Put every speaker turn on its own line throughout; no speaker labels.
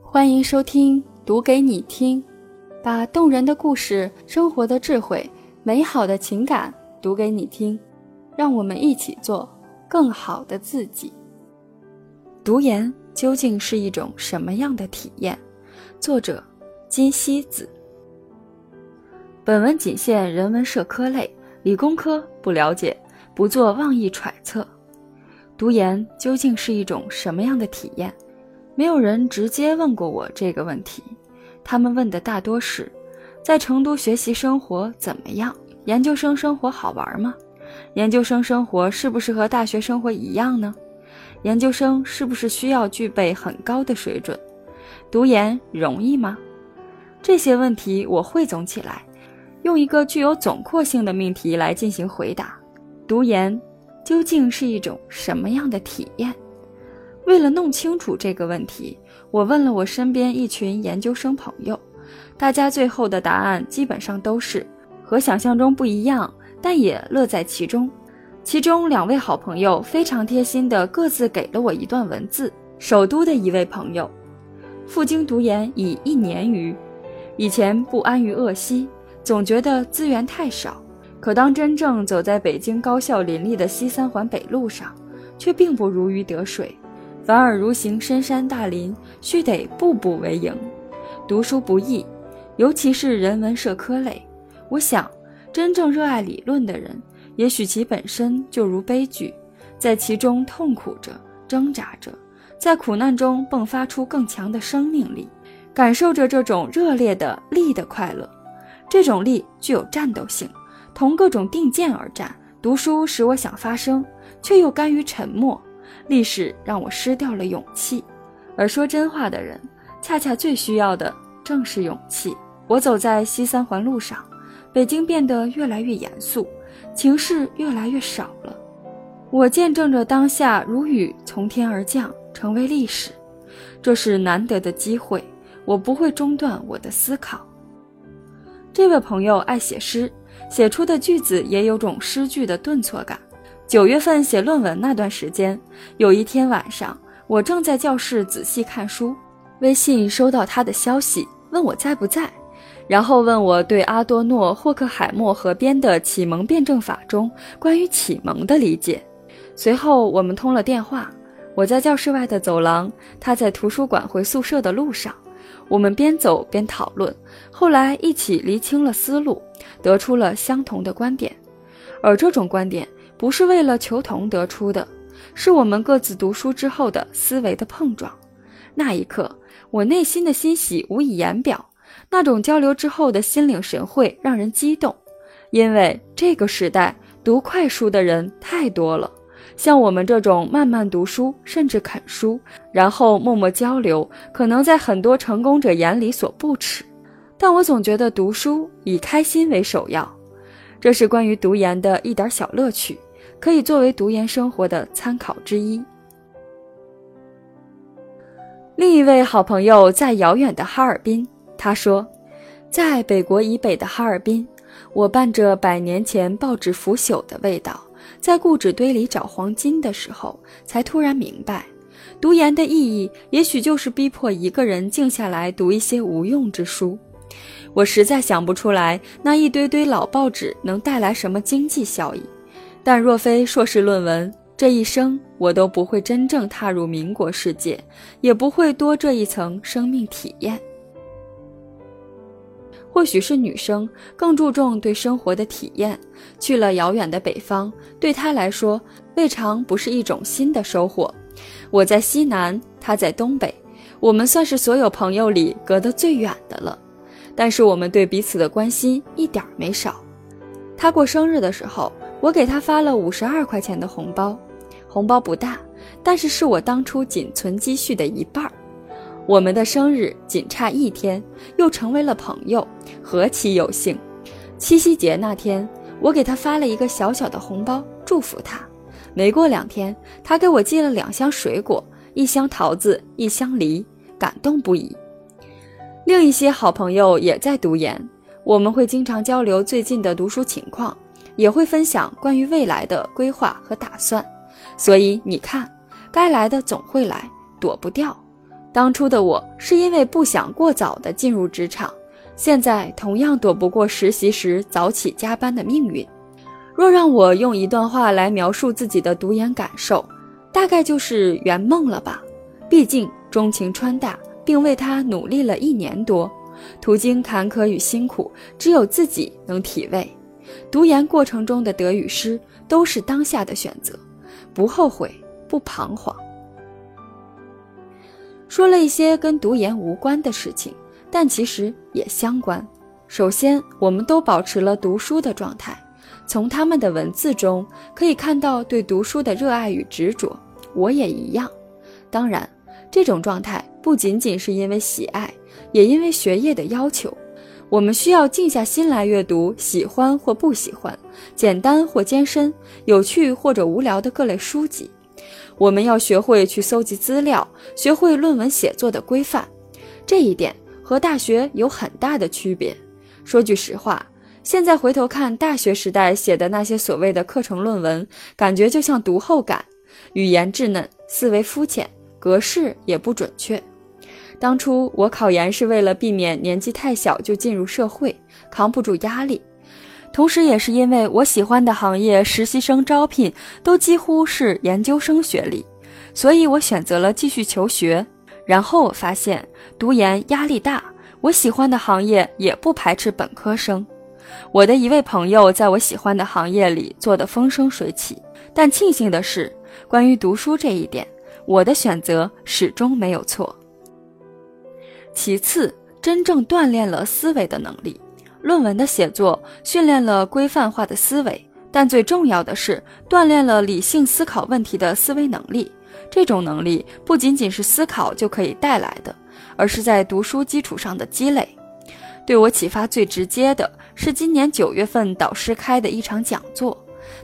欢迎收听《读给你听》，把动人的故事、生活的智慧、美好的情感读给你听，让我们一起做更好的自己。读研究竟是一种什么样的体验？作者：金希子。本文仅限人文社科类，理工科不了解，不做妄议揣测。读研究竟是一种什么样的体验？没有人直接问过我这个问题，他们问的大多是：在成都学习生活怎么样？研究生生活好玩吗？研究生生活是不是和大学生活一样呢？研究生是不是需要具备很高的水准？读研容易吗？这些问题我汇总起来，用一个具有总括性的命题来进行回答：读研究竟是一种什么样的体验？为了弄清楚这个问题，我问了我身边一群研究生朋友，大家最后的答案基本上都是和想象中不一样，但也乐在其中。其中两位好朋友非常贴心的各自给了我一段文字。首都的一位朋友，赴京读研已一年余，以前不安于鄂西，总觉得资源太少，可当真正走在北京高校林立的西三环北路上，却并不如鱼得水。反而如行深山大林，须得步步为营。读书不易，尤其是人文社科类。我想，真正热爱理论的人，也许其本身就如悲剧，在其中痛苦着、挣扎着，在苦难中迸发出更强的生命力，感受着这种热烈的力的快乐。这种力具有战斗性，同各种定见而战。读书使我想发声，却又甘于沉默。历史让我失掉了勇气，而说真话的人，恰恰最需要的正是勇气。我走在西三环路上，北京变得越来越严肃，情势越来越少了。我见证着当下如雨从天而降，成为历史。这是难得的机会，我不会中断我的思考。这位朋友爱写诗，写出的句子也有种诗句的顿挫感。九月份写论文那段时间，有一天晚上，我正在教室仔细看书，微信收到他的消息，问我在不在，然后问我对阿多诺、霍克海默合编的《启蒙辩证法》中关于启蒙的理解。随后我们通了电话，我在教室外的走廊，他在图书馆回宿舍的路上，我们边走边讨论，后来一起厘清了思路，得出了相同的观点，而这种观点。不是为了求同得出的，是我们各自读书之后的思维的碰撞。那一刻，我内心的欣喜无以言表。那种交流之后的心领神会，让人激动。因为这个时代读快书的人太多了，像我们这种慢慢读书，甚至啃书，然后默默交流，可能在很多成功者眼里所不耻。但我总觉得读书以开心为首要，这是关于读研的一点小乐趣。可以作为读研生活的参考之一。另一位好朋友在遥远的哈尔滨，他说，在北国以北的哈尔滨，我伴着百年前报纸腐朽的味道，在故纸堆里找黄金的时候，才突然明白，读研的意义也许就是逼迫一个人静下来读一些无用之书。我实在想不出来，那一堆堆老报纸能带来什么经济效益。但若非硕士论文，这一生我都不会真正踏入民国世界，也不会多这一层生命体验。或许是女生更注重对生活的体验，去了遥远的北方，对她来说未尝不是一种新的收获。我在西南，她在东北，我们算是所有朋友里隔得最远的了，但是我们对彼此的关心一点没少。她过生日的时候。我给他发了五十二块钱的红包，红包不大，但是是我当初仅存积蓄的一半儿。我们的生日仅差一天，又成为了朋友，何其有幸！七夕节那天，我给他发了一个小小的红包，祝福他。没过两天，他给我寄了两箱水果，一箱桃子，一箱梨，感动不已。另一些好朋友也在读研，我们会经常交流最近的读书情况。也会分享关于未来的规划和打算，所以你看，该来的总会来，躲不掉。当初的我是因为不想过早的进入职场，现在同样躲不过实习时早起加班的命运。若让我用一段话来描述自己的读研感受，大概就是圆梦了吧。毕竟钟情川大，并为他努力了一年多，途经坎坷与辛苦，只有自己能体味。读研过程中的得与失，都是当下的选择，不后悔，不彷徨。说了一些跟读研无关的事情，但其实也相关。首先，我们都保持了读书的状态，从他们的文字中可以看到对读书的热爱与执着。我也一样。当然。这种状态不仅仅是因为喜爱，也因为学业的要求。我们需要静下心来阅读喜欢或不喜欢、简单或艰深、有趣或者无聊的各类书籍。我们要学会去搜集资料，学会论文写作的规范。这一点和大学有很大的区别。说句实话，现在回头看大学时代写的那些所谓的课程论文，感觉就像读后感，语言稚嫩，思维肤浅。格式也不准确。当初我考研是为了避免年纪太小就进入社会，扛不住压力，同时也是因为我喜欢的行业实习生招聘都几乎是研究生学历，所以我选择了继续求学。然后我发现读研压力大，我喜欢的行业也不排斥本科生。我的一位朋友在我喜欢的行业里做得风生水起，但庆幸的是，关于读书这一点。我的选择始终没有错。其次，真正锻炼了思维的能力，论文的写作训练了规范化的思维，但最重要的是锻炼了理性思考问题的思维能力。这种能力不仅仅是思考就可以带来的，而是在读书基础上的积累。对我启发最直接的是今年九月份导师开的一场讲座。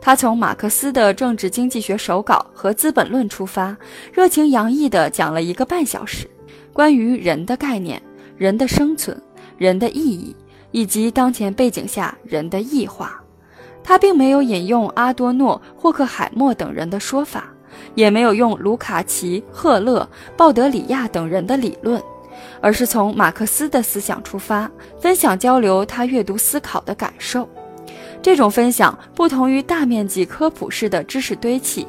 他从马克思的政治经济学手稿和《资本论》出发，热情洋溢地讲了一个半小时，关于人的概念、人的生存、人的意义，以及当前背景下人的异化。他并没有引用阿多诺、霍克海默等人的说法，也没有用卢卡奇、赫勒、鲍德里亚等人的理论，而是从马克思的思想出发，分享交流他阅读思考的感受。这种分享不同于大面积科普式的知识堆砌，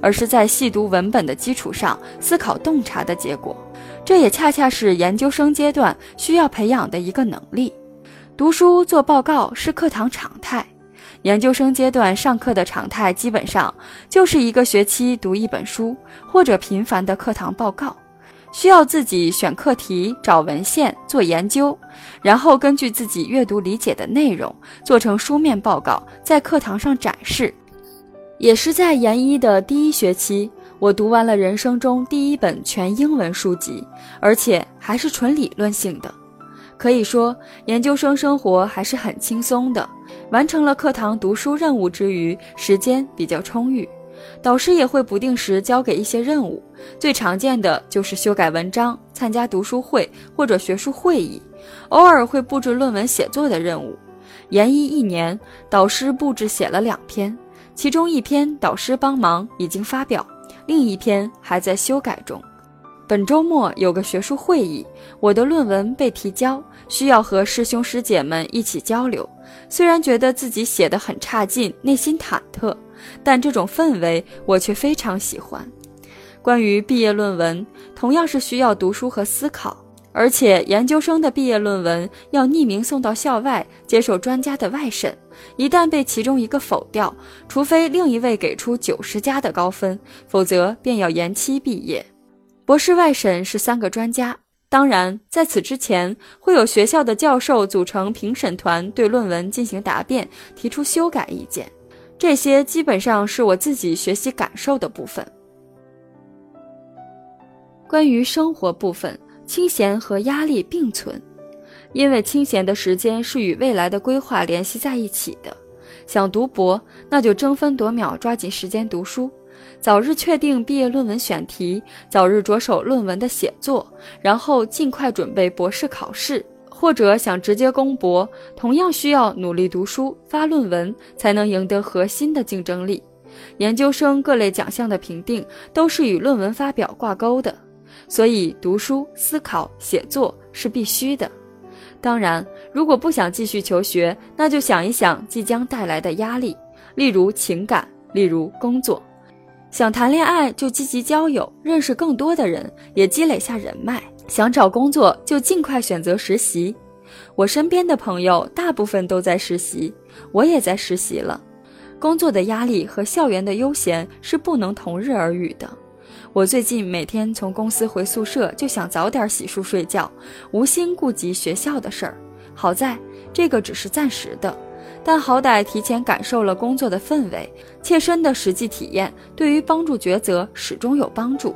而是在细读文本的基础上思考洞察的结果。这也恰恰是研究生阶段需要培养的一个能力。读书做报告是课堂常态，研究生阶段上课的常态基本上就是一个学期读一本书，或者频繁的课堂报告。需要自己选课题、找文献、做研究，然后根据自己阅读理解的内容做成书面报告，在课堂上展示。也是在研一的第一学期，我读完了人生中第一本全英文书籍，而且还是纯理论性的。可以说，研究生生活还是很轻松的。完成了课堂读书任务之余，时间比较充裕。导师也会不定时交给一些任务，最常见的就是修改文章、参加读书会或者学术会议，偶尔会布置论文写作的任务。研一一年，导师布置写了两篇，其中一篇导师帮忙已经发表，另一篇还在修改中。本周末有个学术会议，我的论文被提交，需要和师兄师姐们一起交流。虽然觉得自己写得很差劲，内心忐忑。但这种氛围我却非常喜欢。关于毕业论文，同样是需要读书和思考，而且研究生的毕业论文要匿名送到校外接受专家的外审，一旦被其中一个否掉，除非另一位给出九十加的高分，否则便要延期毕业。博士外审是三个专家，当然在此之前会有学校的教授组成评审团对论文进行答辩，提出修改意见。这些基本上是我自己学习感受的部分。关于生活部分，清闲和压力并存，因为清闲的时间是与未来的规划联系在一起的。想读博，那就争分夺秒抓紧时间读书，早日确定毕业论文选题，早日着手论文的写作，然后尽快准备博士考试。或者想直接攻博，同样需要努力读书、发论文，才能赢得核心的竞争力。研究生各类奖项的评定都是与论文发表挂钩的。所以读书、思考、写作是必须的。当然，如果不想继续求学，那就想一想即将带来的压力，例如情感，例如工作。想谈恋爱就积极交友，认识更多的人，也积累下人脉。想找工作就尽快选择实习。我身边的朋友大部分都在实习，我也在实习了。工作的压力和校园的悠闲是不能同日而语的。我最近每天从公司回宿舍就想早点洗漱睡觉，无心顾及学校的事儿。好在这个只是暂时的，但好歹提前感受了工作的氛围，切身的实际体验对于帮助抉择始终有帮助。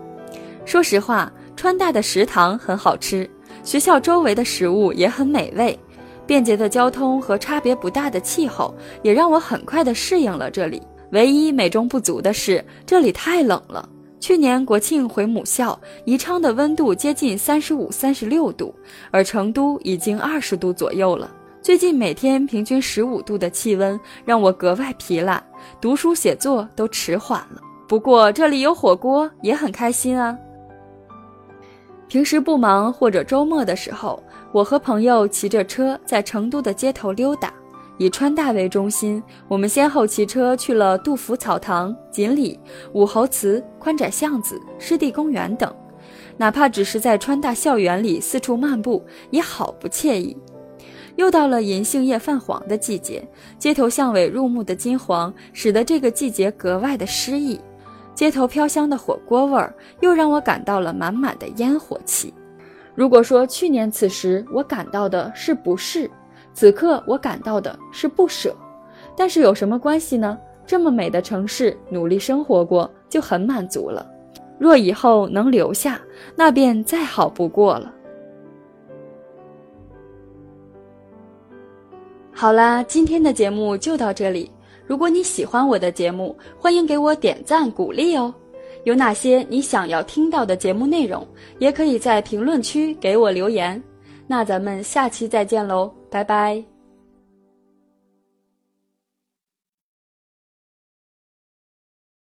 说实话，川大的食堂很好吃，学校周围的食物也很美味。便捷的交通和差别不大的气候，也让我很快地适应了这里。唯一美中不足的是，这里太冷了。去年国庆回母校，宜昌的温度接近三十五、三十六度，而成都已经二十度左右了。最近每天平均十五度的气温，让我格外疲懒，读书写作都迟缓了。不过这里有火锅，也很开心啊。平时不忙或者周末的时候。我和朋友骑着车在成都的街头溜达，以川大为中心，我们先后骑车去了杜甫草堂、锦里、武侯祠、宽窄巷子、湿地公园等。哪怕只是在川大校园里四处漫步，也好不惬意。又到了银杏叶泛黄的季节，街头巷尾入目的金黄，使得这个季节格外的诗意。街头飘香的火锅味儿，又让我感到了满满的烟火气。如果说去年此时我感到的是不适，此刻我感到的是不舍，但是有什么关系呢？这么美的城市，努力生活过就很满足了。若以后能留下，那便再好不过了。好啦，今天的节目就到这里。如果你喜欢我的节目，欢迎给我点赞鼓励哦。有哪些你想要听到的节目内容，也可以在评论区给我留言。那咱们下期再见喽，拜拜。